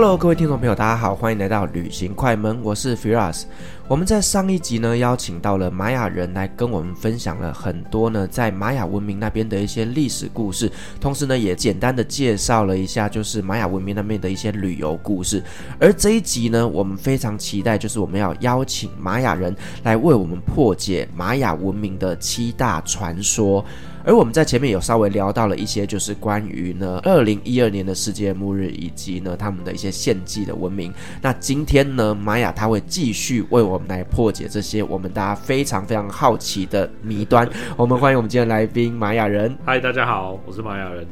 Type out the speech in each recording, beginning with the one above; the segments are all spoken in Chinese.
Hello，各位听众朋友，大家好，欢迎来到旅行快门，我是 Firas。我们在上一集呢，邀请到了玛雅人来跟我们分享了很多呢，在玛雅文明那边的一些历史故事，同时呢，也简单的介绍了一下，就是玛雅文明那边的一些旅游故事。而这一集呢，我们非常期待，就是我们要邀请玛雅人来为我们破解玛雅文明的七大传说。而我们在前面有稍微聊到了一些，就是关于呢，二零一二年的世界末日，以及呢，他们的一些献祭的文明。那今天呢，玛雅他会继续为我们来破解这些我们大家非常非常好奇的谜端。我们欢迎我们今天来宾玛雅人。嗨，大家好，我是玛雅人。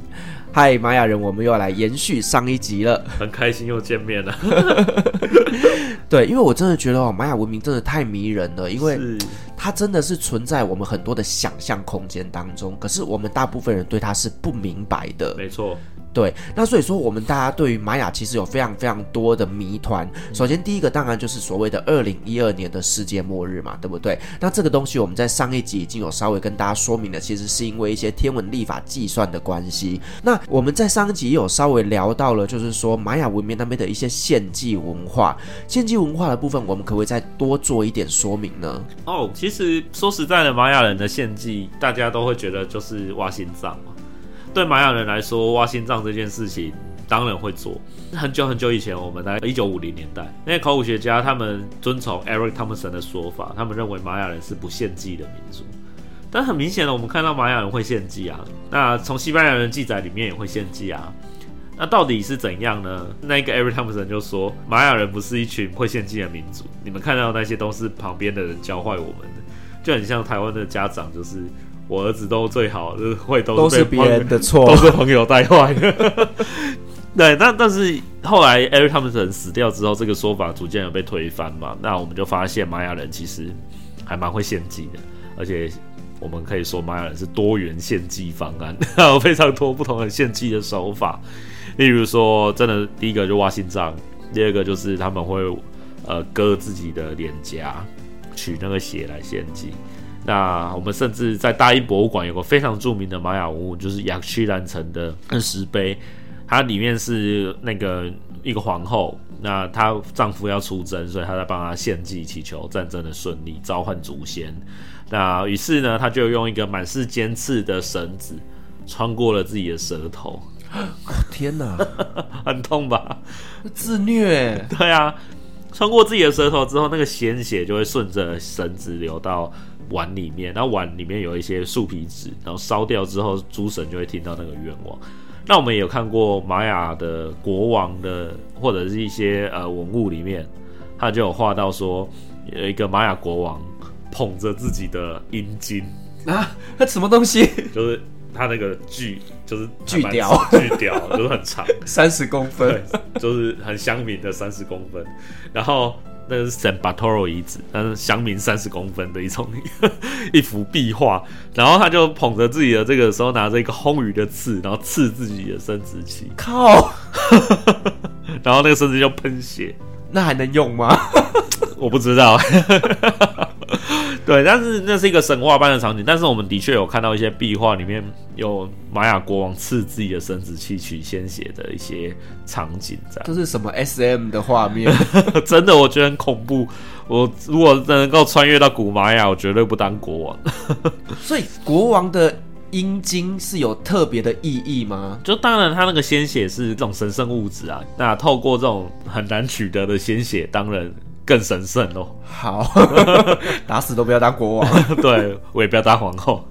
嗨，玛雅人，我们又要来延续上一集了，很开心又见面了。对，因为我真的觉得哦，玛雅文明真的太迷人了，因为它真的是存在我们很多的想象空间当中，可是我们大部分人对它是不明白的。没错。对，那所以说我们大家对于玛雅其实有非常非常多的谜团。首先第一个当然就是所谓的二零一二年的世界末日嘛，对不对？那这个东西我们在上一集已经有稍微跟大家说明了，其实是因为一些天文历法计算的关系。那我们在上一集也有稍微聊到了，就是说玛雅文明那边的一些献祭文化，献祭文化的部分，我们可不可以再多做一点说明呢？哦，其实说实在的，玛雅人的献祭，大家都会觉得就是挖心脏嘛。对玛雅人来说，挖心脏这件事情当然会做。很久很久以前，我们在一九五零年代，那些考古学家他们遵从 Eric Thompson 的说法，他们认为玛雅人是不献祭的民族。但很明显的，我们看到玛雅人会献祭啊。那从西班牙人记载里面也会献祭啊。那到底是怎样呢？那个 Eric Thompson 就说，玛雅人不是一群会献祭的民族。你们看到那些都是旁边的人教坏我们的，就很像台湾的家长就是。我儿子都最好，就是会都是别人的错，都是朋友带坏的。对，那但是后来 Eric Thompson 死掉之后，这个说法逐渐有被推翻嘛。那我们就发现玛雅人其实还蛮会献祭的，而且我们可以说玛雅人是多元献祭方案，有非常多不同的献祭的手法。例如说，真的第一个就挖心脏，第二个就是他们会呃割自己的脸颊，取那个血来献祭。那我们甚至在大英博物馆有个非常著名的玛雅文物，就是雅曲兰城的石碑，它里面是那个一个皇后，那她丈夫要出征，所以她在帮她献祭，祈求战争的顺利，召唤祖先。那于是呢，她就用一个满是尖刺的绳子穿过了自己的舌头。天哪，很痛吧？自虐。对啊，穿过自己的舌头之后，那个鲜血就会顺着绳子流到。碗里面，然后碗里面有一些树皮纸，然后烧掉之后，诸神就会听到那个愿望。那我们也有看过玛雅的国王的，或者是一些呃文物里面，他就有画到说，有一个玛雅国王捧着自己的阴茎啊，那什么东西？就是他那个巨，就是巨雕，巨雕，就是很长，三十公分，就是很香民的三十公分，然后。那个是 San Bartolo 遗址，那是乡民三十公分的一种 一幅壁画，然后他就捧着自己的这个时候拿着一个红鱼的刺，然后刺自己的生殖器，靠，然后那个生殖器就喷血，那还能用吗？我不知道。对，但是那是一个神话般的场景。但是我们的确有看到一些壁画里面有玛雅国王刺自己的生殖器取鲜血的一些场景在。这是什么 SM 的画面？真的，我觉得很恐怖。我如果能够穿越到古玛雅，我绝对不当国王。所以国王的阴茎是有特别的意义吗？就当然，他那个鲜血是这种神圣物质啊。那透过这种很难取得的鲜血，当然。更神圣哦！好，打死都不要当国王。对，我也不要当皇后。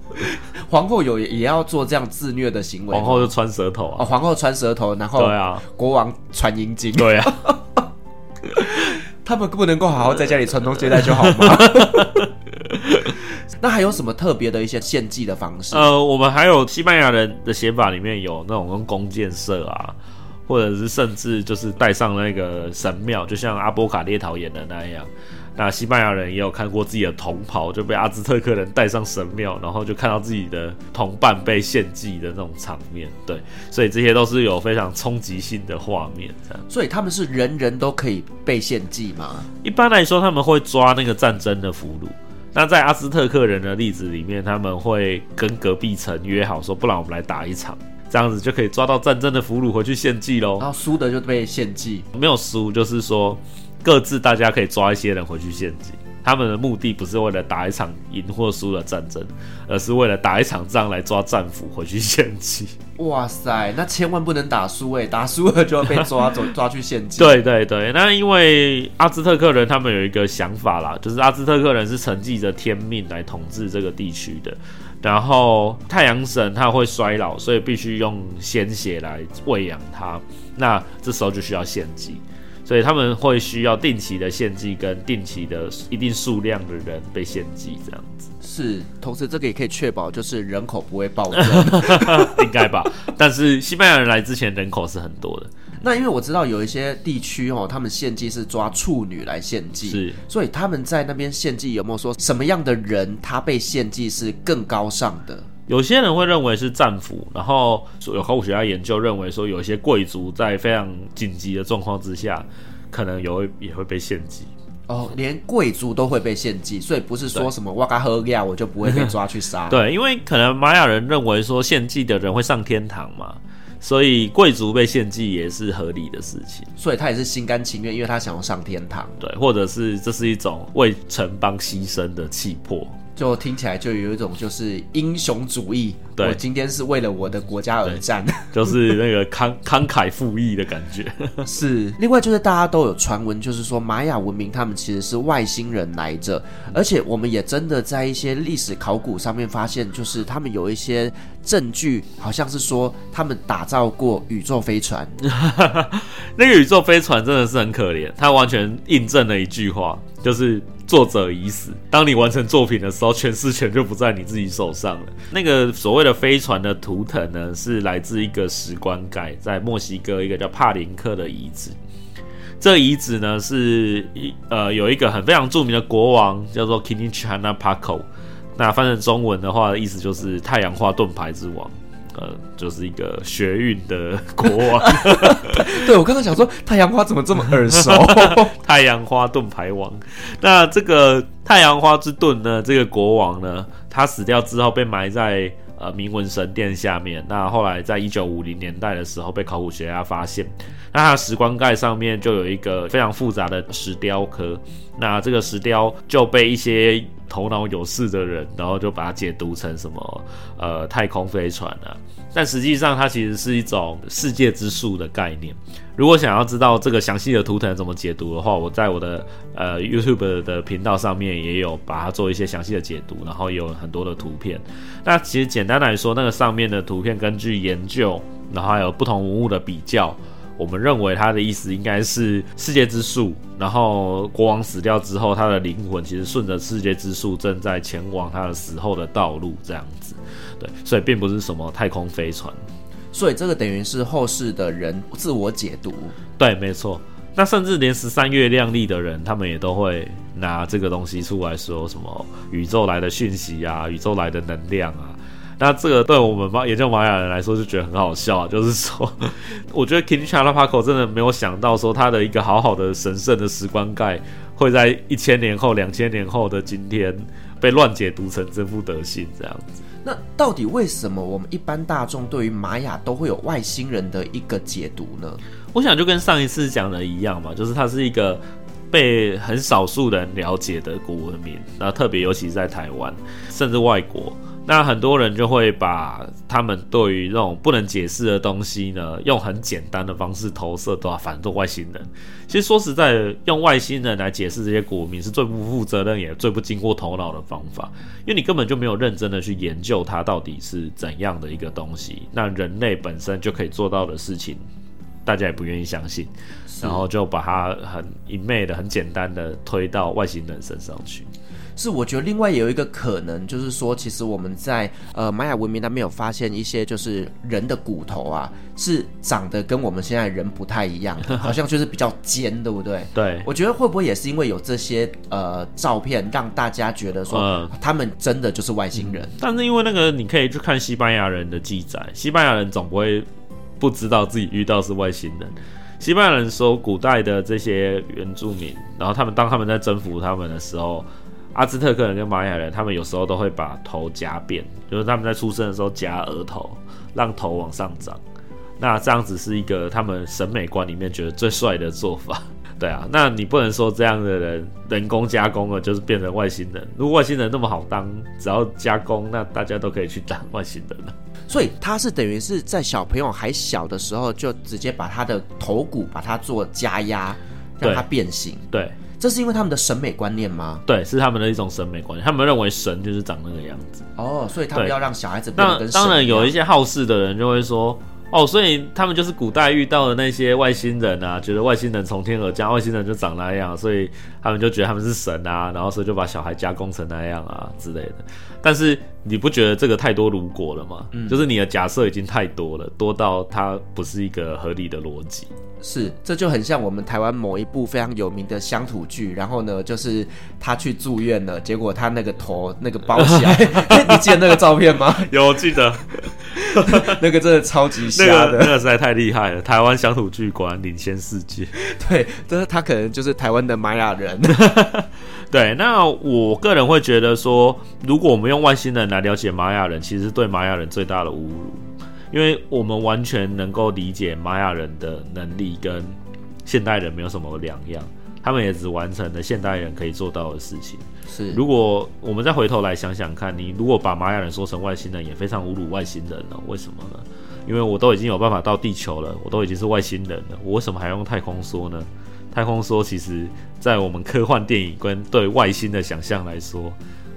皇后有也要做这样自虐的行为。皇后就穿舌头啊！哦，皇后穿舌头，然后对啊，国王穿阴茎。对啊，他们不能够好好在家里传宗接代就好吗？那还有什么特别的一些献祭的方式？呃，我们还有西班牙人的写法里面有那种用弓箭射啊，或者是甚至就是带上那个神庙，就像阿波卡列陶演的那样。那西班牙人也有看过自己的同袍就被阿兹特克人带上神庙，然后就看到自己的同伴被献祭的那种场面。对，所以这些都是有非常冲击性的画面。这样，所以他们是人人都可以被献祭吗？一般来说，他们会抓那个战争的俘虏。那在阿兹特克人的例子里面，他们会跟隔壁城约好说，不然我们来打一场，这样子就可以抓到战争的俘虏回去献祭喽。然后输的就被献祭，没有输就是说。各自大家可以抓一些人回去献祭，他们的目的不是为了打一场赢或输的战争，而是为了打一场仗来抓战俘回去献祭。哇塞，那千万不能打输诶，打输了就要被抓走 抓去献祭。对对对，那因为阿兹特克人他们有一个想法啦，就是阿兹特克人是承继着天命来统治这个地区的，然后太阳神他会衰老，所以必须用鲜血来喂养他，那这时候就需要献祭。所以他们会需要定期的献祭，跟定期的一定数量的人被献祭，这样子。是，同时这个也可以确保，就是人口不会暴增，应该吧？但是西班牙人来之前人口是很多的。那因为我知道有一些地区哦，他们献祭是抓处女来献祭，是。所以他们在那边献祭有没有说什么样的人他被献祭是更高尚的？有些人会认为是战俘，然后有考古学家研究认为说，有一些贵族在非常紧急的状况之下，可能有也会被献祭。哦，连贵族都会被献祭，所以不是说什么哇嘎喝呀，我就不会被抓去杀。对，因为可能玛雅人认为说献祭的人会上天堂嘛，所以贵族被献祭也是合理的事情。所以他也是心甘情愿，因为他想要上天堂。对，或者是这是一种为城邦牺牲的气魄。就听起来就有一种就是英雄主义，对，我今天是为了我的国家而战，就是那个慷慷慨赴义的感觉。是，另外就是大家都有传闻，就是说玛雅文明他们其实是外星人来着，而且我们也真的在一些历史考古上面发现，就是他们有一些证据，好像是说他们打造过宇宙飞船。那个宇宙飞船真的是很可怜，它完全印证了一句话，就是。作者已死。当你完成作品的时候，诠释权就不在你自己手上了。那个所谓的飞船的图腾呢，是来自一个石棺盖，在墨西哥一个叫帕林克的遗址。这遗址呢，是一呃有一个很非常著名的国王，叫做 k i n i c h a n a p a c o。那翻成中文的话，意思就是太阳花盾牌之王。呃，就是一个学运的国王。对，我刚刚想说，太阳花怎么这么耳熟？太阳花盾牌王。那这个太阳花之盾呢？这个国王呢，他死掉之后被埋在呃铭文神殿下面。那后来在一九五零年代的时候，被考古学家发现，那他的石棺盖上面就有一个非常复杂的石雕刻。那这个石雕就被一些头脑有事的人，然后就把它解读成什么呃太空飞船啊，但实际上它其实是一种世界之树的概念。如果想要知道这个详细的图腾怎么解读的话，我在我的呃 YouTube 的频道上面也有把它做一些详细的解读，然后有很多的图片。那其实简单来说，那个上面的图片根据研究，然后还有不同文物的比较。我们认为他的意思应该是世界之树，然后国王死掉之后，他的灵魂其实顺着世界之树正在前往他的死后的道路，这样子，对，所以并不是什么太空飞船，所以这个等于是后世的人自我解读，对，没错。那甚至连十三月亮历的人，他们也都会拿这个东西出来说什么宇宙来的讯息啊，宇宙来的能量啊。那这个对我们玛研究玛雅人来说就觉得很好笑啊，就是说，我觉得 Quinichanapaco 真的没有想到说他的一个好好的神圣的石棺盖会在一千年后、两千年后的今天被乱解读成这副德性这样子。那到底为什么我们一般大众对于玛雅都会有外星人的一个解读呢？我想就跟上一次讲的一样嘛，就是它是一个被很少数人了解的古文明，那特别尤其是在台湾，甚至外国。那很多人就会把他们对于这种不能解释的东西呢，用很简单的方式投射到反正外星人。其实说实在的，用外星人来解释这些古文明是最不负责任也最不经过头脑的方法，因为你根本就没有认真的去研究它到底是怎样的一个东西。那人类本身就可以做到的事情，大家也不愿意相信，然后就把它很一昧的、很简单的推到外星人身上去。是，我觉得另外也有一个可能，就是说，其实我们在呃玛雅文明那边有发现一些，就是人的骨头啊，是长得跟我们现在人不太一样，好像就是比较尖，对不对？对，我觉得会不会也是因为有这些呃照片，让大家觉得说、呃、他们真的就是外星人、嗯？但是因为那个，你可以去看西班牙人的记载，西班牙人总不会不知道自己遇到是外星人。西班牙人说，古代的这些原住民，然后他们当他们在征服他们的时候，阿兹特克人跟玛雅人，他们有时候都会把头夹扁，就是他们在出生的时候夹额头，让头往上长。那这样子是一个他们审美观里面觉得最帅的做法。对啊，那你不能说这样的人人工加工了就是变成外星人。如果外星人那么好当，只要加工，那大家都可以去当外星人了。所以他是等于是在小朋友还小的时候，就直接把他的头骨把它做加压，让它变形。对，对，这是因为他们的审美观念吗？对，是他们的一种审美观念。他们认为神就是长那个样子。哦，所以他们要让小孩子变得跟神。当然有一些好事的人就会说。哦，所以他们就是古代遇到的那些外星人啊，觉得外星人从天而降，外星人就长那样，所以他们就觉得他们是神啊，然后所以就把小孩加工成那样啊之类的。但是你不觉得这个太多如果了吗？嗯，就是你的假设已经太多了，多到它不是一个合理的逻辑。是，这就很像我们台湾某一部非常有名的乡土剧，然后呢，就是他去住院了，结果他那个头那个包起来，你记得那个照片吗？有，记得。那个真的超级瞎的，那个、那个实在太厉害了。台湾乡土剧馆领先世界。对，但是他可能就是台湾的玛雅人。对，那我个人会觉得说，如果我们用外星人来了解玛雅人，其实对玛雅人最大的侮辱，因为我们完全能够理解玛雅人的能力跟现代人没有什么两样。他们也只完成了现代人可以做到的事情。是，如果我们再回头来想想看，你如果把玛雅人说成外星人，也非常侮辱外星人了。为什么呢？因为我都已经有办法到地球了，我都已经是外星人了，我为什么还用太空说呢？太空梭其实，在我们科幻电影跟对外星的想象来说，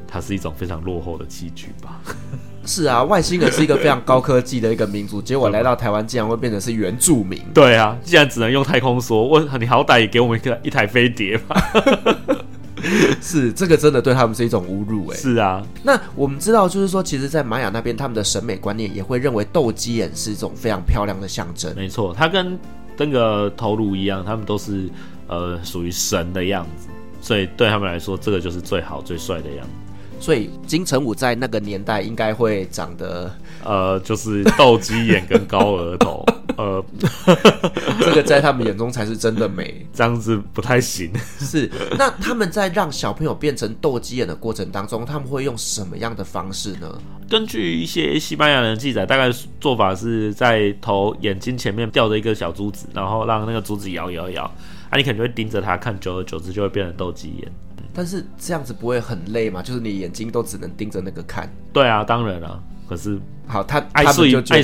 它是一种非常落后的器具吧。是啊，外星人是一个非常高科技的一个民族，结果来到台湾竟然会变成是原住民。对啊，既然只能用太空梭，问你好歹也给我们一个一台飞碟吧。是，这个真的对他们是一种侮辱哎。是啊，那我们知道，就是说，其实，在玛雅那边，他们的审美观念也会认为斗鸡眼是一种非常漂亮的象征。没错，它跟跟个头颅一样，他们都是呃属于神的样子，所以对他们来说，这个就是最好最帅的样子。所以金城武在那个年代应该会长得，呃，就是斗鸡眼跟高额头，呃，这个在他们眼中才是真的美，这样子不太行。是，那他们在让小朋友变成斗鸡眼的过程当中，他们会用什么样的方式呢？根据一些西班牙人的记载，大概做法是在头眼睛前面吊着一个小珠子，然后让那个珠子摇摇摇，啊，你可能就会盯着它看，久而久之就会变成斗鸡眼。但是这样子不会很累吗？就是你眼睛都只能盯着那个看。对啊，当然了、啊。可是好，他他们就觉得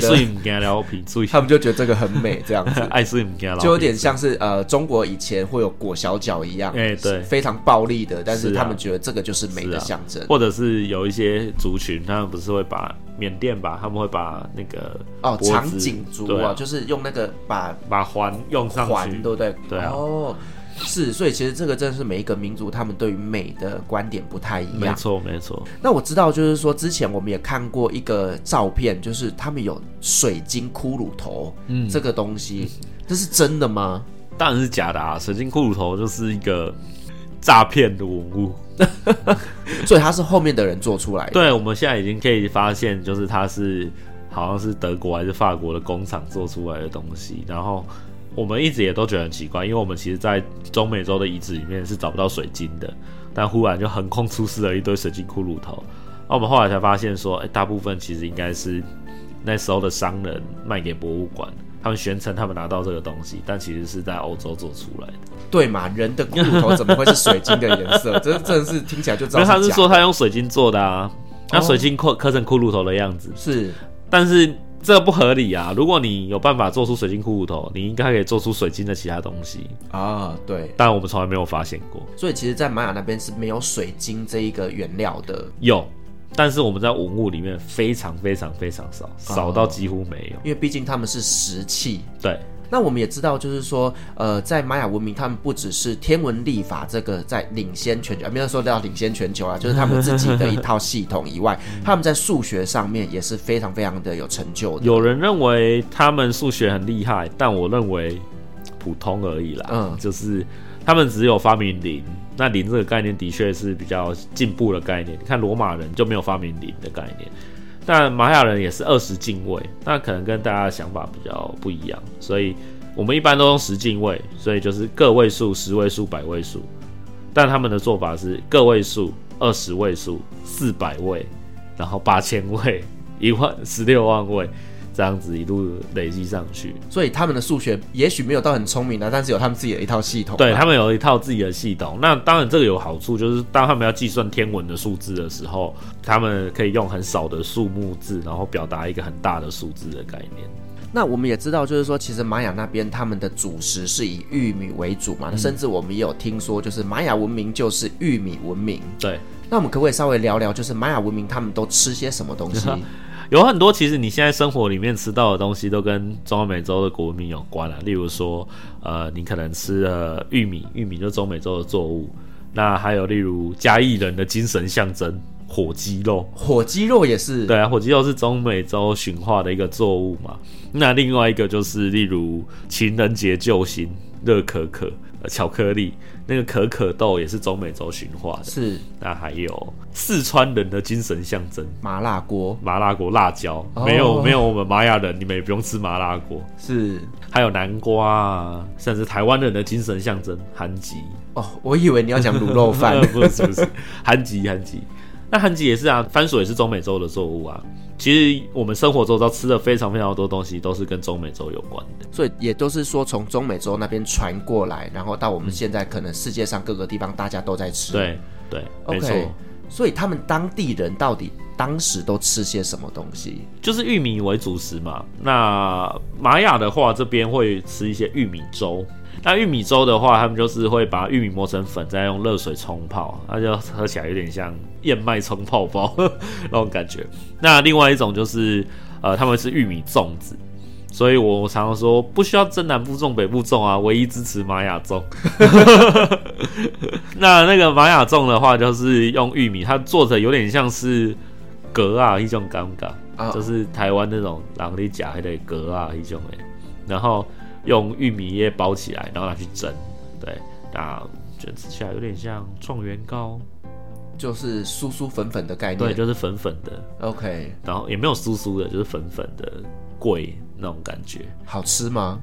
他们就觉得这个很美，这样子。爱就有点像是呃，中国以前会有裹小脚一样，哎、欸，对，非常暴力的。但是他们觉得这个就是美的象征、啊啊。或者是有一些族群，他们不是会把缅甸吧，他们会把那个哦长颈族啊，就是用那个把把环用上环，对不对？对啊。哦。是，所以其实这个真的是每一个民族他们对于美的观点不太一样。没错，没错。那我知道，就是说之前我们也看过一个照片，就是他们有水晶骷髅头，嗯，这个东西，这是真的吗？当然是假的啊！水晶骷髅头就是一个诈骗的文物，所以它是后面的人做出来的。对，我们现在已经可以发现，就是它是好像是德国还是法国的工厂做出来的东西，然后。我们一直也都觉得很奇怪，因为我们其实，在中美洲的遗址里面是找不到水晶的，但忽然就横空出世了一堆水晶骷髅头。那我们后来才发现说，哎，大部分其实应该是那时候的商人卖给博物馆，他们宣称他们拿到这个东西，但其实是在欧洲做出来的。对嘛？人的骷髅头怎么会是水晶的颜色？这真的是听起来就知道是。他是说他用水晶做的啊，那水晶刻刻成骷髅头的样子是，但是。这不合理啊！如果你有办法做出水晶骷髅头，你应该可以做出水晶的其他东西啊。对，但我们从来没有发现过。所以其实，在玛雅那边是没有水晶这一个原料的。有，但是我们在文物里面非常非常非常少，少到几乎没有。因为毕竟他们是石器。对，那我们也知道，就是说，呃，在玛雅文明，他们不只是天文历法这个在领先全球，没有说到领先全球啊，就是他们自己的一套系统以外，他们在数学上面也是非常非常的有成就的。有人认为他们数学很厉害，但我认为普通而已啦。嗯，就是他们只有发明零，那零这个概念的确是比较进步的概念。你看罗马人就没有发明零的概念。但玛雅人也是二十进位，那可能跟大家的想法比较不一样，所以我们一般都用十进位，所以就是个位数、十位数、百位数。但他们的做法是个位数、二十位数、四百位，然后八千位、一万、十六万位。这样子一路累积上去，所以他们的数学也许没有到很聪明的，但是有他们自己的一套系统。对，他们有一套自己的系统。那当然这个有好处，就是当他们要计算天文的数字的时候，他们可以用很少的数目字，然后表达一个很大的数字的概念。那我们也知道，就是说，其实玛雅那边他们的主食是以玉米为主嘛，嗯、甚至我们也有听说，就是玛雅文明就是玉米文明。对，那我们可不可以稍微聊聊，就是玛雅文明他们都吃些什么东西？有很多，其实你现在生活里面吃到的东西都跟中美洲的国民有关了。例如说，呃，你可能吃了玉米，玉米就是中美洲的作物。那还有例如嘉义人的精神象征火鸡肉，火鸡肉也是。对啊，火鸡肉是中美洲驯化的一个作物嘛。那另外一个就是例如情人节救星热可可。巧克力，那个可可豆也是中美洲驯化的。是，那还有四川人的精神象征麻辣锅，麻辣锅辣椒，哦、没有没有我们玛雅人，你们也不用吃麻辣锅。是，还有南瓜啊，甚至台湾人的精神象征韩吉。哦，我以为你要讲卤肉饭，不是不是，韩吉韩吉。那韩吉也是啊，番薯也是中美洲的作物啊。其实我们生活周遭吃的非常非常多东西，都是跟中美洲有关的，所以也都是说从中美洲那边传过来，然后到我们现在可能世界上各个地方大家都在吃。对对，没错。Okay, 所以他们当地人到底当时都吃些什么东西？就是玉米为主食嘛。那玛雅的话，这边会吃一些玉米粥。那玉米粥的话，他们就是会把玉米磨成粉，再用热水冲泡，那就喝起来有点像燕麦冲泡包 那种感觉。那另外一种就是，呃，他们是玉米粽子，所以我常常说不需要真南部粽北部粽啊，唯一支持玛雅粽。那那个玛雅粽的话，就是用玉米，它做的有点像是粿啊一种感觉，就是台湾那种人里吃的粿啊一种诶，然后。用玉米叶包起来，然后拿去蒸，对，那就吃起来有点像状元糕，就是酥酥粉粉的概念，对，就是粉粉的，OK，然后也没有酥酥的，就是粉粉的贵那种感觉，好吃吗？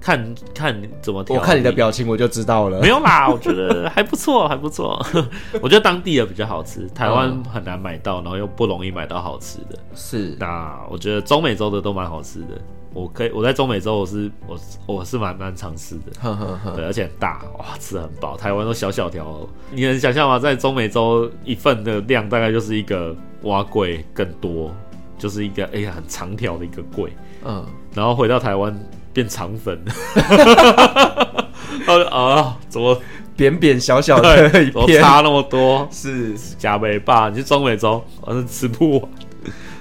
看看怎么，我看你的表情我就知道了，没有啦，我觉得还不错，还不错，我觉得当地的比较好吃，台湾很难买到，然后又不容易买到好吃的，是，那我觉得中美洲的都蛮好吃的。我可以，我在中美洲，我是我我是蛮蛮常吃的，呵呵呵对，而且很大，哇，吃很饱。台湾都小小条，你能想象吗？在中美洲一份的量大概就是一个碗粿更多，就是一个哎呀很长条的一个粿，嗯，然后回到台湾变肠粉，啊，怎么扁扁小小的一片，差那么多？是加倍吧？你去中美洲，反正吃不完。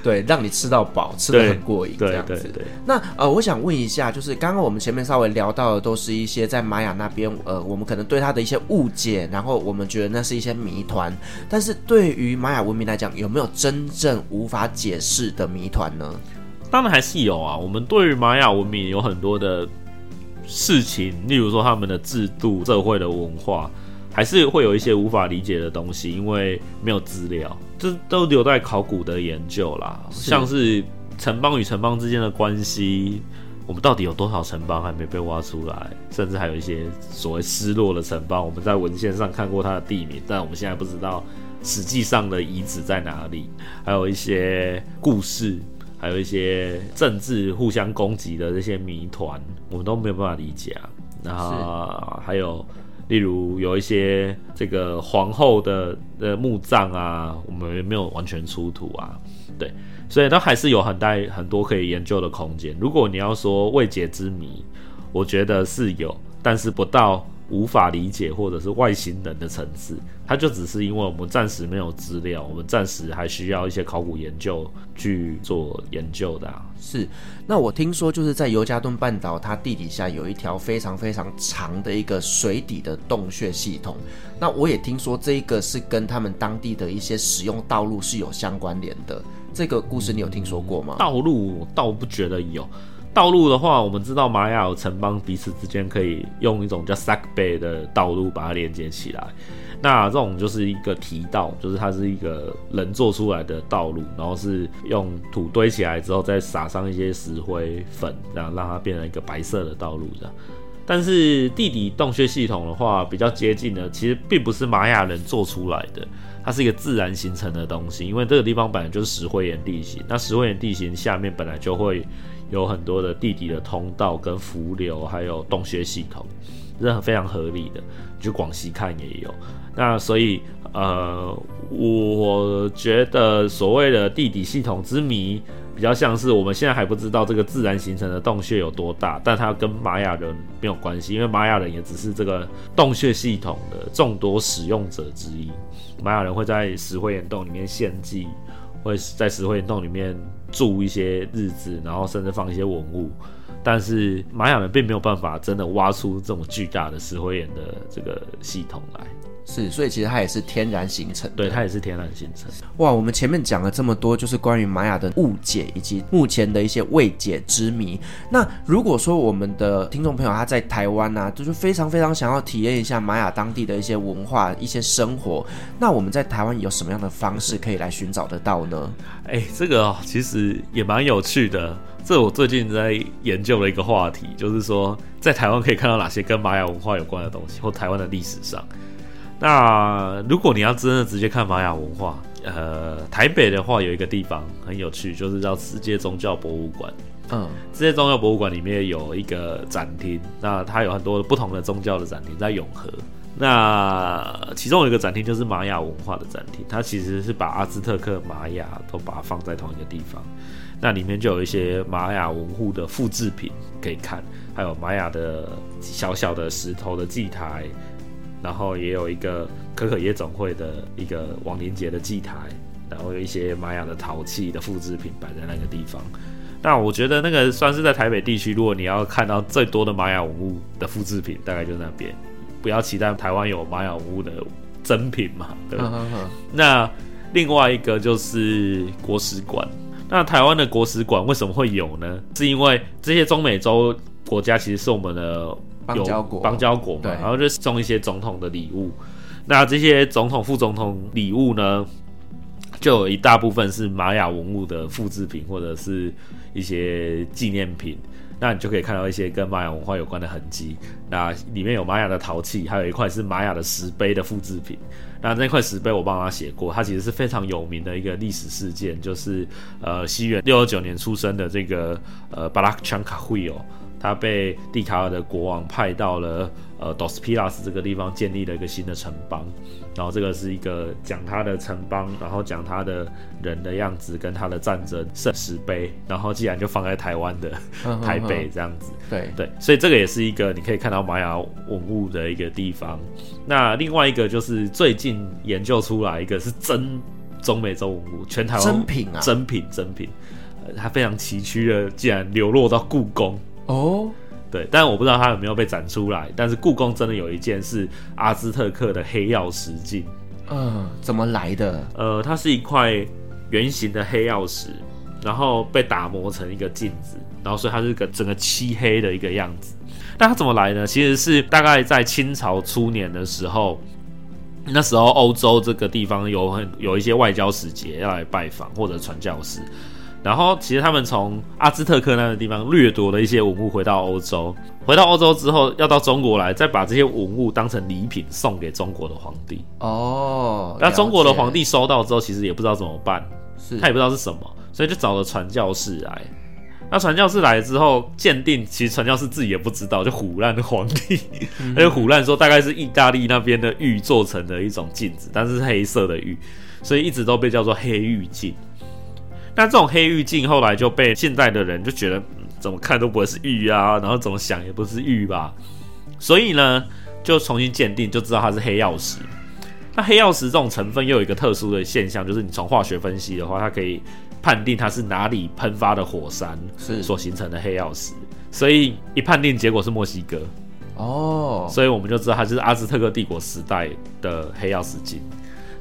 对，让你吃到饱，吃的很过瘾，这样子。那呃，我想问一下，就是刚刚我们前面稍微聊到的，都是一些在玛雅那边，呃，我们可能对他的一些误解，然后我们觉得那是一些谜团。但是对于玛雅文明来讲，有没有真正无法解释的谜团呢？当然还是有啊。我们对于玛雅文明有很多的事情，例如说他们的制度、社会的文化。还是会有一些无法理解的东西，因为没有资料，这都留在考古的研究啦。是像是城邦与城邦之间的关系，我们到底有多少城邦还没被挖出来？甚至还有一些所谓失落的城邦，我们在文献上看过它的地名，但我们现在不知道实际上的遗址在哪里。还有一些故事，还有一些政治互相攻击的这些谜团，我们都没有办法理解啊。然后还有。例如有一些这个皇后的的墓葬啊，我们也没有完全出土啊，对，所以它还是有很大很多可以研究的空间。如果你要说未解之谜，我觉得是有，但是不到无法理解或者是外星人的层次，它就只是因为我们暂时没有资料，我们暂时还需要一些考古研究去做研究的啊。是，那我听说就是在尤加敦半岛，它地底下有一条非常非常长的一个水底的洞穴系统。那我也听说这一个是跟他们当地的一些使用道路是有相关联的。这个故事你有听说过吗？道路我倒不觉得有。道路的话，我们知道玛雅有城邦彼此之间可以用一种叫 Sakbe 的道路把它连接起来。那这种就是一个提道，就是它是一个人做出来的道路，然后是用土堆起来之后再撒上一些石灰粉，然后让它变成一个白色的道路这样。但是地底洞穴系统的话，比较接近的，其实并不是玛雅人做出来的，它是一个自然形成的东西。因为这个地方本来就是石灰岩地形，那石灰岩地形下面本来就会。有很多的地底的通道跟伏流，还有洞穴系统，这是非常合理的。去广西看也有，那所以呃，我觉得所谓的地底系统之谜，比较像是我们现在还不知道这个自然形成的洞穴有多大，但它跟玛雅人没有关系，因为玛雅人也只是这个洞穴系统的众多使用者之一。玛雅人会在石灰岩洞里面献祭，会在石灰岩洞里面。住一些日子，然后甚至放一些文物，但是玛雅人并没有办法真的挖出这种巨大的石灰岩的这个系统来。是，所以其实它也是天然形成的。对，它也是天然形成。哇，我们前面讲了这么多，就是关于玛雅的误解以及目前的一些未解之谜。那如果说我们的听众朋友他在台湾啊，就是非常非常想要体验一下玛雅当地的一些文化、一些生活，那我们在台湾有什么样的方式可以来寻找得到呢？哎、欸，这个哦，其实也蛮有趣的。这我最近在研究的一个话题，就是说在台湾可以看到哪些跟玛雅文化有关的东西，或台湾的历史上。那如果你要真的直接看玛雅文化，呃，台北的话有一个地方很有趣，就是叫世界宗教博物馆。嗯，世界宗教博物馆里面有一个展厅，那它有很多不同的宗教的展厅在永和。那其中有一个展厅就是玛雅文化的展厅，它其实是把阿兹特克、玛雅都把它放在同一个地方。那里面就有一些玛雅文物的复制品可以看，还有玛雅的小小的石头的祭台。然后也有一个可可夜总会的一个亡灵节的祭台，然后有一些玛雅的陶器的复制品摆在那个地方。那我觉得那个算是在台北地区，如果你要看到最多的玛雅文物的复制品，大概就那边。不要期待台湾有玛雅文物的真品嘛。对。Uh huh. 那另外一个就是国史馆。那台湾的国史馆为什么会有呢？是因为这些中美洲国家其实是我们的。邦交国，邦交国嘛，然后就送一些总统的礼物。那这些总统、副总统礼物呢，就有一大部分是玛雅文物的复制品，或者是一些纪念品。那你就可以看到一些跟玛雅文化有关的痕迹。那里面有玛雅的陶器，还有一块是玛雅的石碑的复制品。那那块石碑我帮他写过，它其实是非常有名的一个历史事件，就是呃西元六二九年出生的这个呃巴拉强卡会哦。他被蒂卡尔的国王派到了呃 Dos Pilas 这个地方，建立了一个新的城邦。然后这个是一个讲他的城邦，然后讲他的人的样子跟他的战争圣石碑。然后既然就放在台湾的 台北这样子，对对，所以这个也是一个你可以看到玛雅文物的一个地方。那另外一个就是最近研究出来一个是真中美洲文物，全台湾真品啊，真品真品，呃，它非常崎岖的，竟然流落到故宫。哦，oh? 对，但我不知道它有没有被展出来。但是故宫真的有一件是阿兹特克的黑曜石镜，嗯，怎么来的？呃，它是一块圆形的黑曜石，然后被打磨成一个镜子，然后所以它是个整个漆黑的一个样子。那它怎么来呢？其实是大概在清朝初年的时候，那时候欧洲这个地方有很有一些外交使节要来拜访或者传教士。然后，其实他们从阿兹特克那个地方掠夺了一些文物回到欧洲，回到欧洲之后，要到中国来，再把这些文物当成礼品送给中国的皇帝。哦，那中国的皇帝收到之后，其实也不知道怎么办，是他也不知道是什么，所以就找了传教士来。那传教士来了之后，鉴定，其实传教士自己也不知道，就唬烂皇帝，他就唬烂说大概是意大利那边的玉做成的一种镜子，但是是黑色的玉，所以一直都被叫做黑玉镜。那这种黑玉镜后来就被现代的人就觉得，嗯，怎么看都不会是玉啊，然后怎么想也不是玉吧。所以呢，就重新鉴定，就知道它是黑曜石。那黑曜石这种成分又有一个特殊的现象，就是你从化学分析的话，它可以判定它是哪里喷发的火山是所形成的黑曜石。所以一判定结果是墨西哥哦，所以我们就知道它就是阿兹特克帝国时代的黑曜石晶。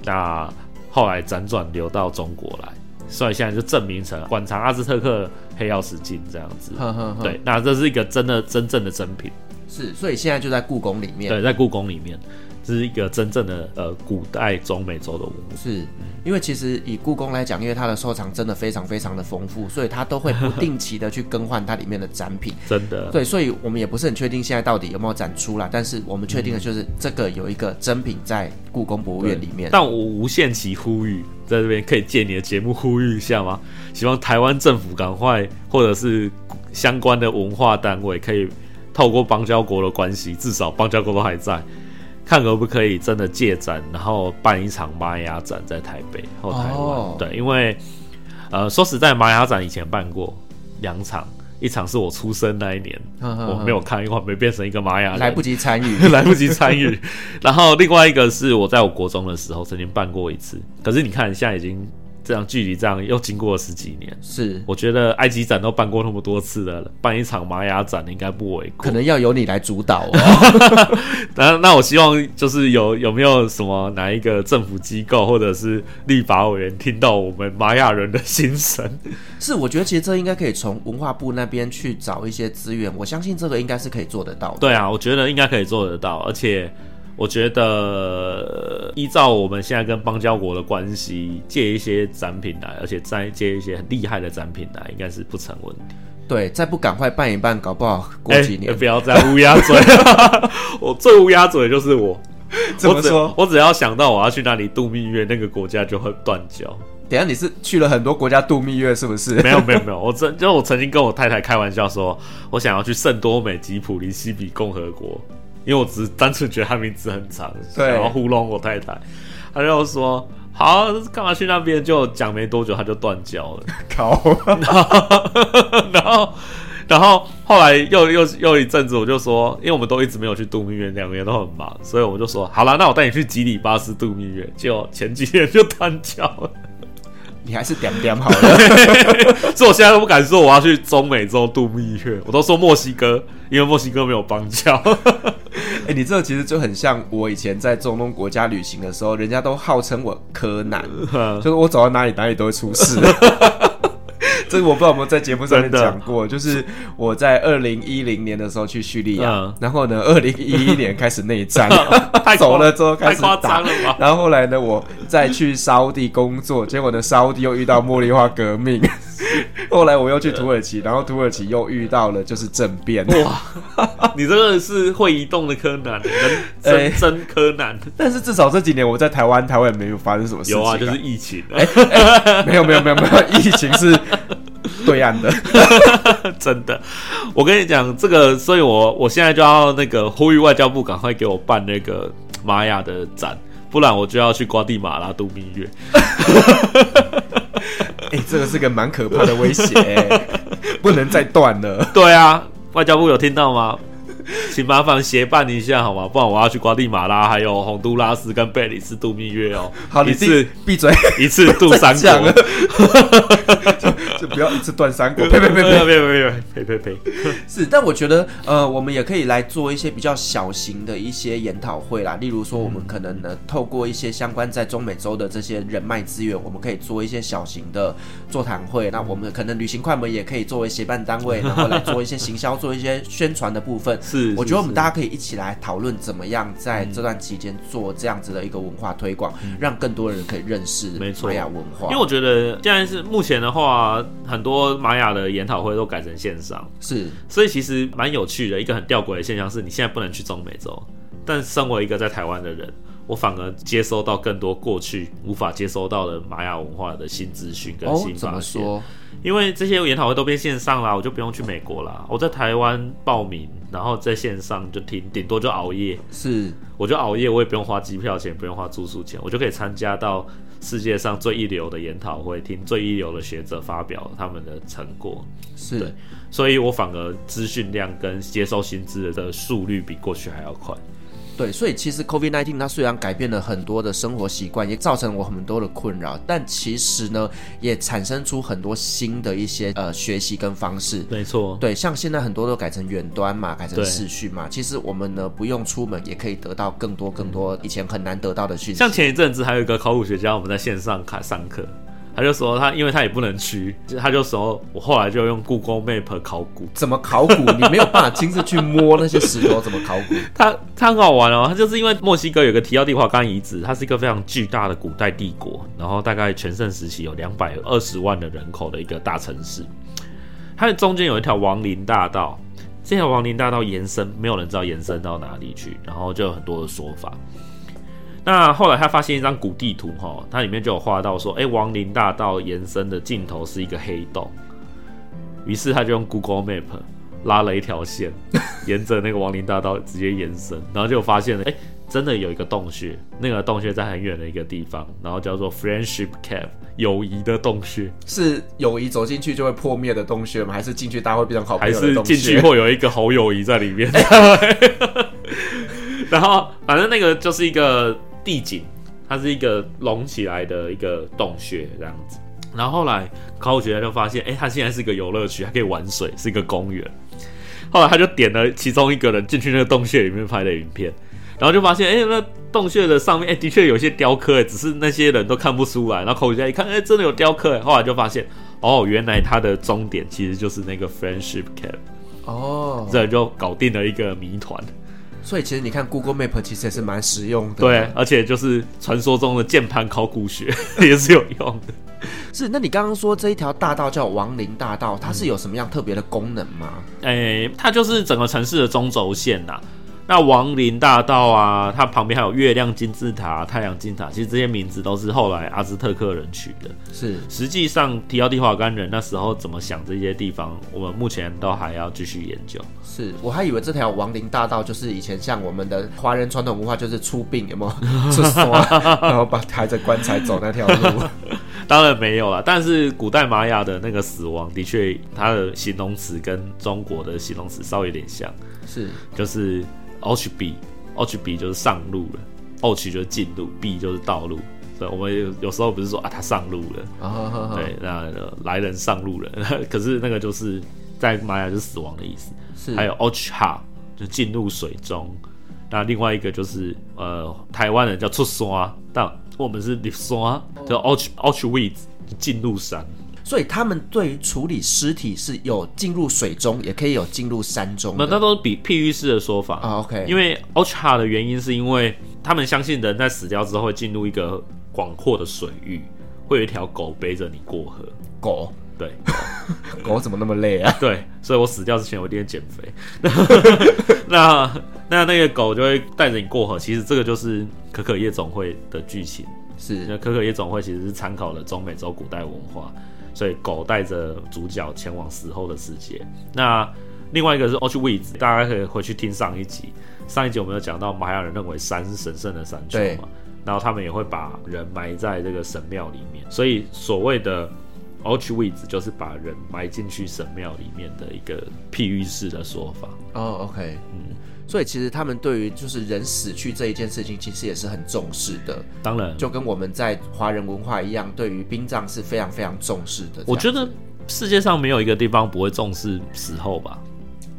那后来辗转流到中国来。所以现在就证明成馆藏阿兹特克黑曜石镜这样子，呵呵呵。对，那这是一个真的真正的真品，是，所以现在就在故宫里面，对，在故宫里面，这是一个真正的呃古代中美洲的文物，是。因为其实以故宫来讲，因为它的收藏真的非常非常的丰富，所以它都会不定期的去更换它里面的展品。真的，对，所以我们也不是很确定现在到底有没有展出啦。但是我们确定的就是这个有一个真品在故宫博物院里面。但我无限期呼吁，在这边可以借你的节目呼吁一下吗？希望台湾政府赶快，或者是相关的文化单位，可以透过邦交国的关系，至少邦交国都还在。看可不可以真的借展，然后办一场玛雅展在台北或台湾。Oh. 对，因为呃，说实在，玛雅展以前办过两场，一场是我出生那一年，我没有看，因为我没变成一个玛雅人，来不及参与，来不及参与。然后另外一个是我在我国中的时候曾经办过一次，可是你看现在已经。这样距离这样又经过了十几年，是我觉得埃及展都办过那么多次了，办一场玛雅展应该不为过。可能要由你来主导哦。那那我希望就是有有没有什么哪一个政府机构或者是立法委员听到我们玛雅人的心声？是，我觉得其实这应该可以从文化部那边去找一些资源，我相信这个应该是可以做得到的。对啊，我觉得应该可以做得到，而且。我觉得依照我们现在跟邦交国的关系，借一些展品来，而且再借一些很厉害的展品来，应该是不成问题。对，再不赶快办一办，搞不好过几年。欸、不要再乌鸦嘴，我最乌鸦嘴的就是我。怎么说？我只，我只要想到我要去那里度蜜月，那个国家就会断交。等下你是去了很多国家度蜜月，是不是？没有没有没有，我曾就我曾经跟我太太开玩笑说，我想要去圣多美吉普林西比共和国。因为我只是单纯觉得他名字很长，对，然后糊弄我太太，他就说好，干嘛去那边？就讲没多久他就断交了，靠！然后，然后，然后后来又又又一阵子，我就说，因为我们都一直没有去度蜜月，两个人都很忙，所以我就说好了，那我带你去吉里巴斯度蜜月。结果前几天就断交了。你还是点点好了，所以我现在都不敢说我要去中美洲度蜜月，我都说墨西哥，因为墨西哥没有邦交。哎、欸，你这个其实就很像我以前在中东国家旅行的时候，人家都号称我柯南，就是我走到哪里哪里都会出事。这个我不知道有没有在节目上面讲过，就是我在二零一零年的时候去叙利亚，嗯、然后呢，二零一一年开始内战，走了之后开始打，然后后来呢，我再去沙乌地工作，结果呢，沙乌地又遇到茉莉花革命，后来我又去土耳其，然后土耳其又遇到了就是政变。哇，你这个是会移动的柯南，真、欸、真柯南。但是至少这几年我在台湾，台湾也没有发生什么事情、啊。有啊，就是疫情。没有没有没有没有，疫情是。对岸的，真的，我跟你讲这个，所以我我现在就要那个呼吁外交部赶快给我办那个玛雅的展，不然我就要去瓜地马拉度蜜月。哎、这个是个蛮可怕的威胁，不能再断了。对啊，外交部有听到吗？请麻烦协办一下好吗？不然我要去瓜地马拉、还有洪都拉斯跟贝里斯度蜜月哦。好，一次闭嘴，一次 度三国。就不要一次断三国，呸呸呸呸呸呸呸呸呸！是，但我觉得，呃，我们也可以来做一些比较小型的一些研讨会啦。例如说，我们可能呢，透过一些相关在中美洲的这些人脉资源，我们可以做一些小型的座谈会。那我们可能旅行快门也可以作为协办单位，然后来做一些行销、做一些宣传的部分。是，我觉得我们大家可以一起来讨论怎么样在这段期间做这样子的一个文化推广，让更多人可以认识玛雅文化。因为我觉得现在是目前的话。很多玛雅的研讨会都改成线上，是，所以其实蛮有趣的。一个很吊诡的现象是，你现在不能去中美洲，但身为一个在台湾的人，我反而接收到更多过去无法接收到的玛雅文化的新资讯跟新发现。哦，因为这些研讨会都变线上啦，我就不用去美国啦。我在台湾报名，然后在线上就听，顶多就熬夜。是，我就熬夜，我也不用花机票钱，不用花住宿钱，我就可以参加到。世界上最一流的研讨会，听最一流的学者发表他们的成果，是对，所以我反而资讯量跟接收新知的速率比过去还要快。对，所以其实 COVID-19 它虽然改变了很多的生活习惯，也造成我很多的困扰，但其实呢，也产生出很多新的一些呃学习跟方式。没错，对，像现在很多都改成远端嘛，改成视讯嘛，其实我们呢不用出门也可以得到更多更多以前很难得到的讯息。像前一阵子还有一个考古学家，我们在线上开上课。他就说他，因为他也不能去，他就说，我后来就用 Google Map 考古。怎么考古？你没有办法亲自去摸那些石头，怎么考古？他他很好玩哦，他就是因为墨西哥有个提奥蒂华干遗址，它是一个非常巨大的古代帝国，然后大概全盛时期有两百二十万的人口的一个大城市。它的中间有一条亡灵大道，这条亡灵大道延伸，没有人知道延伸到哪里去，然后就有很多的说法。那后来他发现一张古地图，哈，它里面就有画到说，哎，亡灵大道延伸的尽头是一个黑洞。于是他就用 Google Map 拉了一条线，沿着那个亡灵大道直接延伸，然后就发现了，哎，真的有一个洞穴，那个洞穴在很远的一个地方，然后叫做 Friendship Cave，友谊的洞穴。是友谊走进去就会破灭的洞穴吗？还是进去大家会变成好朋友的洞穴？还是进去会有一个好友谊在里面？然后反正那个就是一个。地景，它是一个隆起来的一个洞穴这样子。然后后来考古学家就发现，哎，它现在是一个游乐区，还可以玩水，是一个公园。后来他就点了其中一个人进去那个洞穴里面拍的影片，然后就发现，哎，那洞穴的上面，哎，的确有些雕刻，哎，只是那些人都看不出来。然后考古学家一看，哎，真的有雕刻。哎，后来就发现，哦，原来它的终点其实就是那个 Friendship Camp。哦，这就搞定了一个谜团。所以其实你看，Google Map 其实也是蛮实用的。对，而且就是传说中的键盘考古学 也是有用的。是，那你刚刚说这一条大道叫亡灵大道，它是有什么样特别的功能吗？哎、欸，它就是整个城市的中轴线呐。那亡灵大道啊，它旁边还有月亮金字塔、太阳金字塔，其实这些名字都是后来阿兹特克人取的。是，实际上提奥蒂华干人那时候怎么想这些地方，我们目前都还要继续研究。是，我还以为这条亡灵大道就是以前像我们的华人传统文化，就是出殡有没有？出丧，然后把抬着棺材走那条路。当然没有了，但是古代玛雅的那个死亡，的确它的形容词跟中国的形容词稍微有点像。是，就是。Och B，Och B 就是上路了，Och 就是进路，B 就是道路。所以我们有有时候不是说啊，他上路了，oh, 对，那来人上路了。可是那个就是在玛雅就是死亡的意思。是，还有 Och Ha 就进入水中。那另外一个就是呃，台湾人叫出山，但我们是入山，叫 Och Och Weeds 进入山。所以他们对于处理尸体是有进入水中，也可以有进入山中。那那都是比譬喻式的说法啊。Oh, OK，因为 Ocha 的原因是因为他们相信人在死掉之后会进入一个广阔的水域，会有一条狗背着你过河。狗，对，狗怎么那么累啊？对，所以我死掉之前我一定要减肥。那那那个狗就会带着你过河。其实这个就是可可夜总会的剧情。是，那可可夜总会其实是参考了中美洲古代文化。所以狗带着主角前往死后的世界。那另外一个是 Auschwitz，大家可以回去听上一集。上一集我们有讲到玛雅人认为山是神圣的山丘嘛，然后他们也会把人埋在这个神庙里面。所以所谓的 Auschwitz 就是把人埋进去神庙里面的一个譬喻式的说法。哦，oh，OK，嗯。所以其实他们对于就是人死去这一件事情，其实也是很重视的。当然，就跟我们在华人文化一样，对于殡葬是非常非常重视的。我觉得世界上没有一个地方不会重视死后吧。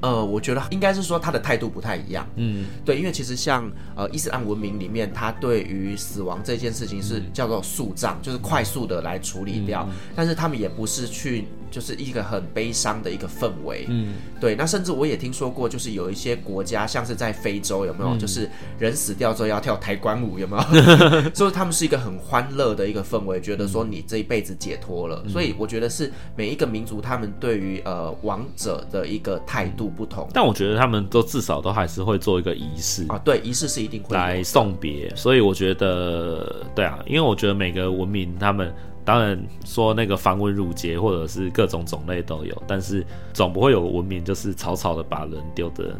呃，我觉得应该是说他的态度不太一样。嗯，对，因为其实像呃伊斯兰文明里面，他对于死亡这件事情是叫做速葬，就是快速的来处理掉。嗯，但是他们也不是去。就是一个很悲伤的一个氛围，嗯，对。那甚至我也听说过，就是有一些国家，像是在非洲，有没有？嗯、就是人死掉之后要跳抬棺舞，有没有？所以他们是一个很欢乐的一个氛围，觉得说你这一辈子解脱了。嗯、所以我觉得是每一个民族他们对于呃亡者的一个态度不同。但我觉得他们都至少都还是会做一个仪式啊，对，仪式是一定会来送别。所以我觉得，对啊，因为我觉得每个文明他们。当然说那个繁文缛节或者是各种种类都有，但是总不会有文明就是草草的把人丢的，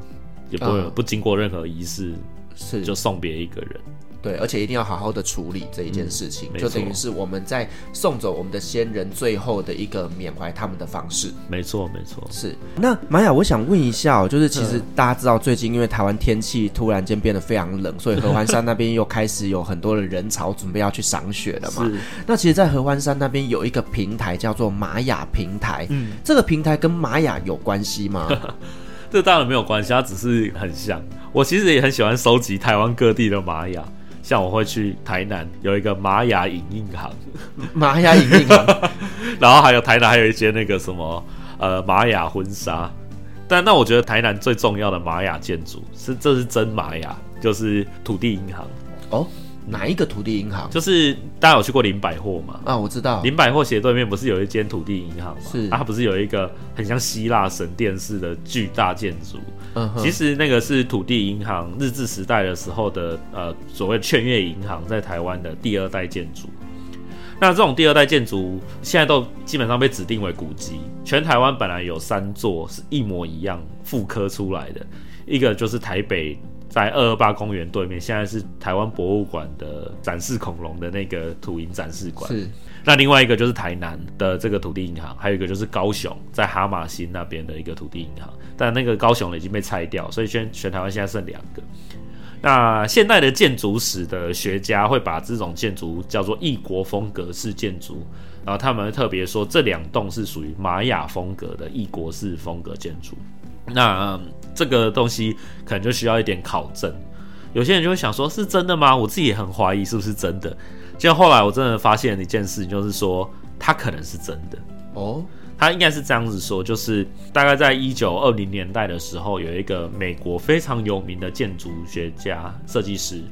也不不经过任何仪式是就送别一个人。对，而且一定要好好的处理这一件事情，嗯、就等于是我们在送走我们的先人最后的一个缅怀他们的方式。没错，没错。是。那玛雅，我想问一下哦，就是其实大家知道，最近因为台湾天气突然间变得非常冷，所以合欢山那边又开始有很多的人潮准备要去赏雪了嘛。那其实，在合欢山那边有一个平台叫做玛雅平台，嗯，这个平台跟玛雅有关系吗？这当然没有关系，它只是很像。我其实也很喜欢收集台湾各地的玛雅，像我会去台南有一个玛雅影印行，玛雅影印行，然后还有台南还有一些那个什么呃玛雅婚纱。但那我觉得台南最重要的玛雅建筑是，这是真玛雅，就是土地银行哦。哪一个土地银行？就是大家有去过林百货吗？啊，我知道。林百货斜对面不是有一间土地银行吗？是。啊，它不是有一个很像希腊神殿式的巨大建筑？嗯哼。其实那个是土地银行日治时代的时候的呃所谓劝业银行在台湾的第二代建筑。那这种第二代建筑现在都基本上被指定为古迹。全台湾本来有三座是一模一样复刻出来的，一个就是台北。在二二八公园对面，现在是台湾博物馆的展示恐龙的那个土银展示馆。是，那另外一个就是台南的这个土地银行，还有一个就是高雄在哈马星那边的一个土地银行。但那个高雄已经被拆掉，所以全全台湾现在剩两个。那现代的建筑史的学家会把这种建筑叫做异国风格式建筑，然后他们特别说这两栋是属于玛雅风格的异国式风格建筑。那这个东西可能就需要一点考证，有些人就会想说，是真的吗？我自己也很怀疑是不是真的。结果后来我真的发现一件事情，就是说它可能是真的哦。他应该是这样子说，就是大概在一九二零年代的时候，有一个美国非常有名的建筑学家、设计师，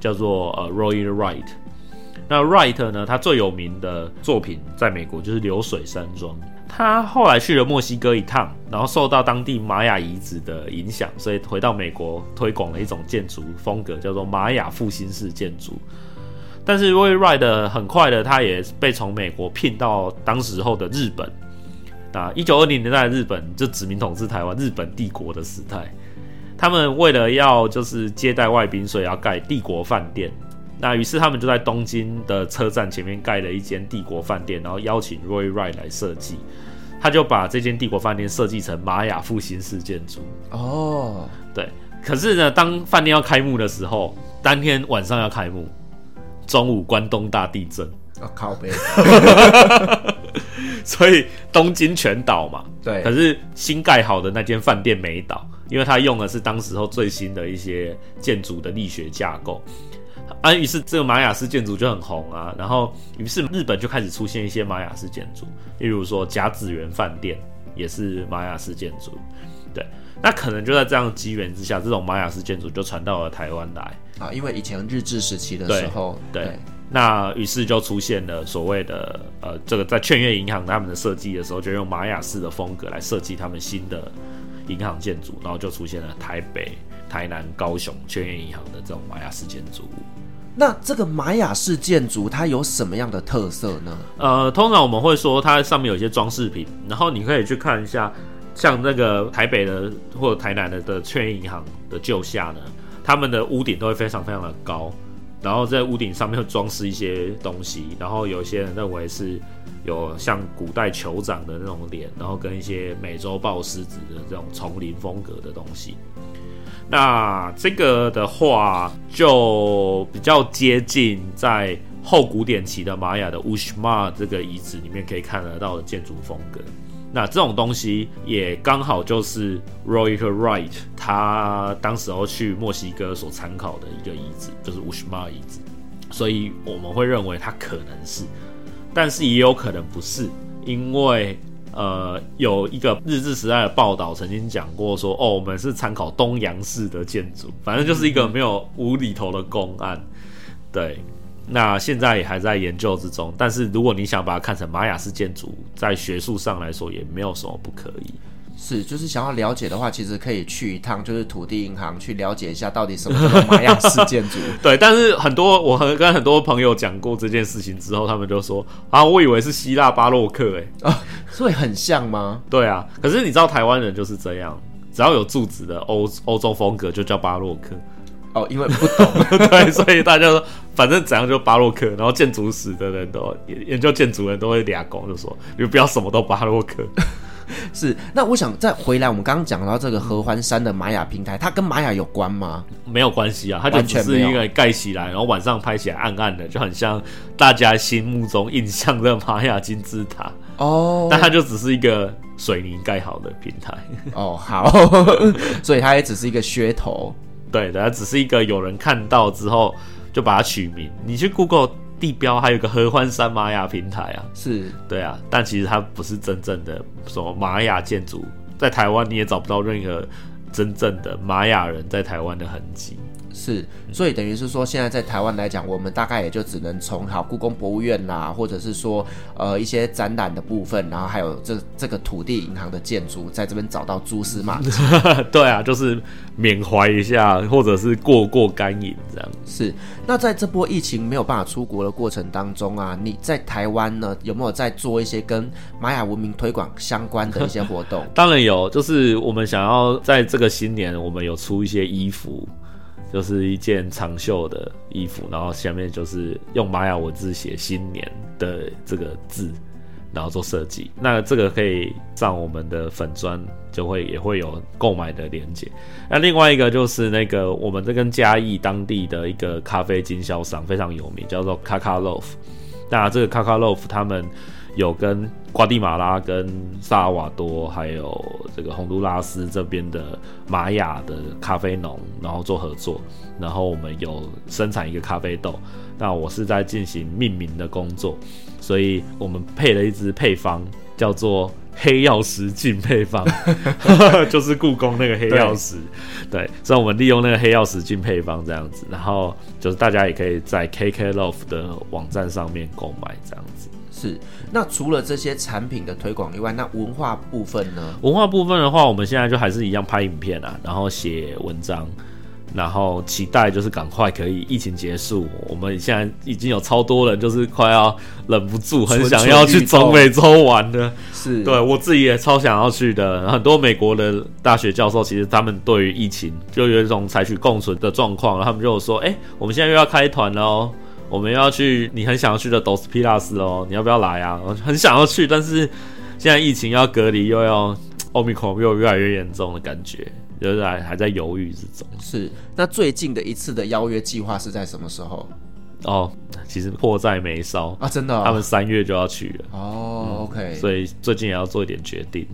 叫做呃 Roy Wright。那 Wright 呢，他最有名的作品在美国就是流水山庄。他后来去了墨西哥一趟，然后受到当地玛雅遗址的影响，所以回到美国推广了一种建筑风格，叫做玛雅复兴式建筑。但是 Roy Wright 很快的，他也被从美国聘到当时候的日本。啊，一九二零年代日本就殖民统治台湾，日本帝国的时代。他们为了要就是接待外宾，所以要盖帝国饭店。那于是他们就在东京的车站前面盖了一间帝国饭店，然后邀请 Roy Wright 来设计。他就把这间帝国饭店设计成玛雅复兴式建筑。哦，对。可是呢，当饭店要开幕的时候，当天晚上要开幕，中午关东大地震。啊，靠北。所以东京全倒嘛。对。可是新盖好的那间饭店没倒，因为他用的是当时候最新的一些建筑的力学架构。啊，于是这个玛雅式建筑就很红啊，然后于是日本就开始出现一些玛雅式建筑，例如说甲子园饭店也是玛雅式建筑，对，那可能就在这样机缘之下，这种玛雅式建筑就传到了台湾来啊，因为以前日治时期的时候，对，对，那于是就出现了所谓的呃，这个在劝业银行他们的设计的时候，就用玛雅式的风格来设计他们新的银行建筑，然后就出现了台北、台南、高雄劝业银行的这种玛雅式建筑物。那这个玛雅式建筑它有什么样的特色呢？呃，通常我们会说它上面有一些装饰品，然后你可以去看一下，像那个台北的或者台南的的劝业银行的旧下呢，他们的屋顶都会非常非常的高，然后在屋顶上面会装饰一些东西，然后有些人认为是有像古代酋长的那种脸，然后跟一些美洲豹狮子的这种丛林风格的东西。那这个的话，就比较接近在后古典期的玛雅的乌什玛这个遗址里面可以看得到的建筑风格。那这种东西也刚好就是 Roy Wright 他当时候去墨西哥所参考的一个遗址，就是乌什玛遗址。所以我们会认为它可能是，但是也有可能不是，因为。呃，有一个日治时代的报道曾经讲过说，哦，我们是参考东洋式的建筑，反正就是一个没有无厘头的公案。对，那现在也还在研究之中。但是如果你想把它看成玛雅式建筑，在学术上来说也没有什么不可以。是，就是想要了解的话，其实可以去一趟，就是土地银行去了解一下到底什么叫玛雅式建筑。对，但是很多我和跟很多朋友讲过这件事情之后，他们就说啊，我以为是希腊巴洛克，哎，啊，所以很像吗？对啊，可是你知道台湾人就是这样，只要有柱子的欧欧洲风格就叫巴洛克。哦，因为不懂，对，所以大家说反正怎样就巴洛克，然后建筑史的人都研究建筑人都会俩拱，就说你不要什么都巴洛克。是，那我想再回来，我们刚刚讲到这个合欢山的玛雅平台，它跟玛雅有关吗？没有关系啊，它就只是一个盖起来，然后晚上拍起来暗暗的，就很像大家心目中印象的玛雅金字塔哦。但它就只是一个水泥盖好的平台哦。好，所以它也只是一个噱头。对的，它只是一个有人看到之后就把它取名。你去 Google。地标还有个合欢山玛雅平台啊，是对啊，但其实它不是真正的什么玛雅建筑，在台湾你也找不到任何真正的玛雅人在台湾的痕迹。是，所以等于是说，现在在台湾来讲，我们大概也就只能从好故宫博物院啦，或者是说呃一些展览的部分，然后还有这这个土地银行的建筑，在这边找到蛛丝马迹。对啊，就是缅怀一下，或者是过过干瘾这样。是。那在这波疫情没有办法出国的过程当中啊，你在台湾呢有没有在做一些跟玛雅文明推广相关的一些活动？当然有，就是我们想要在这个新年，我们有出一些衣服。就是一件长袖的衣服，然后下面就是用玛雅文字写“新年”的这个字，然后做设计。那这个可以上我们的粉砖，就会也会有购买的链接。那另外一个就是那个我们这跟嘉义当地的一个咖啡经销商非常有名，叫做 Kaka Loaf。那这个 Kaka Loaf 他们。有跟瓜地马拉、跟萨尔瓦多，还有这个洪都拉斯这边的玛雅的咖啡农，然后做合作，然后我们有生产一个咖啡豆，那我是在进行命名的工作，所以我们配了一支配方，叫做黑曜石净配方，就是故宫那个黑曜石，对，对，所以我们利用那个黑曜石净配方这样子，然后就是大家也可以在 KK Love 的网站上面购买这样子。是，那除了这些产品的推广以外，那文化部分呢？文化部分的话，我们现在就还是一样拍影片啊，然后写文章，然后期待就是赶快可以疫情结束。我们现在已经有超多人就是快要忍不住，很想要去中美洲玩的。是，对我自己也超想要去的。很多美国的大学教授其实他们对于疫情就有一种采取共存的状况，他们就说：“哎、欸，我们现在又要开团了哦。”我们要去你很想要去的 Dos Pilas 哦，你要不要来啊？我很想要去，但是现在疫情要隔离，又要 Omicron 又越来越严重的感觉，就是还还在犹豫之中。是，那最近的一次的邀约计划是在什么时候？哦，其实迫在眉梢啊，真的、哦，他们三月就要去了。哦、嗯、，OK，所以最近也要做一点决定。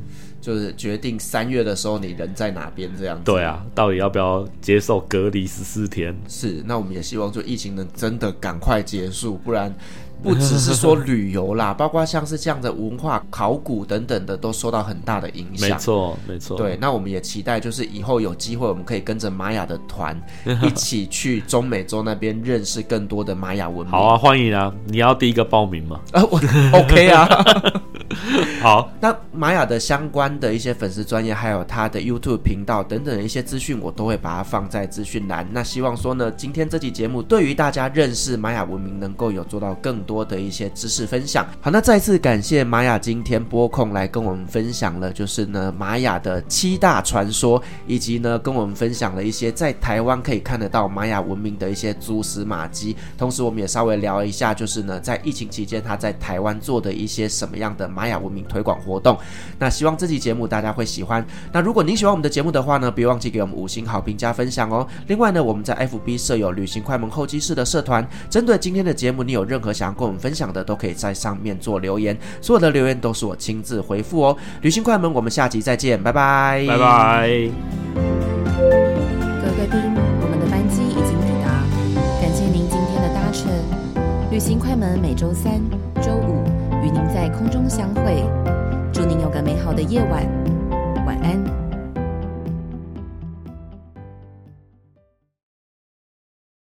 就是决定三月的时候你人在哪边这样子。对啊，到底要不要接受隔离十四天？是，那我们也希望就疫情能真的赶快结束，不然不只是说旅游啦，包括像是这样的文化考古等等的都受到很大的影响。没错，没错。对，那我们也期待就是以后有机会我们可以跟着玛雅的团 一起去中美洲那边认识更多的玛雅文明。好啊，欢迎啊！你要第一个报名吗？啊，我 OK 啊。好，那玛雅的相关的一些粉丝专业，还有他的 YouTube 频道等等的一些资讯，我都会把它放在资讯栏。那希望说呢，今天这期节目对于大家认识玛雅文明，能够有做到更多的一些知识分享。好，那再次感谢玛雅今天播控来跟我们分享了，就是呢玛雅的七大传说，以及呢跟我们分享了一些在台湾可以看得到玛雅文明的一些蛛丝马迹。同时，我们也稍微聊一下，就是呢在疫情期间他在台湾做的一些什么样的玛雅文明推广活动，那希望这期节目大家会喜欢。那如果您喜欢我们的节目的话呢，别忘记给我们五星好评加分享哦。另外呢，我们在 FB 设有旅行快门候机室的社团，针对今天的节目，你有任何想要跟我们分享的，都可以在上面做留言，所有的留言都是我亲自回复哦。旅行快门，我们下集再见，拜拜，拜拜。各位贵宾，我们的班机已经抵达，感谢您今天的搭乘。旅行快门每周三、周五。在空中相会。祝您有个美好的夜晚。晚安。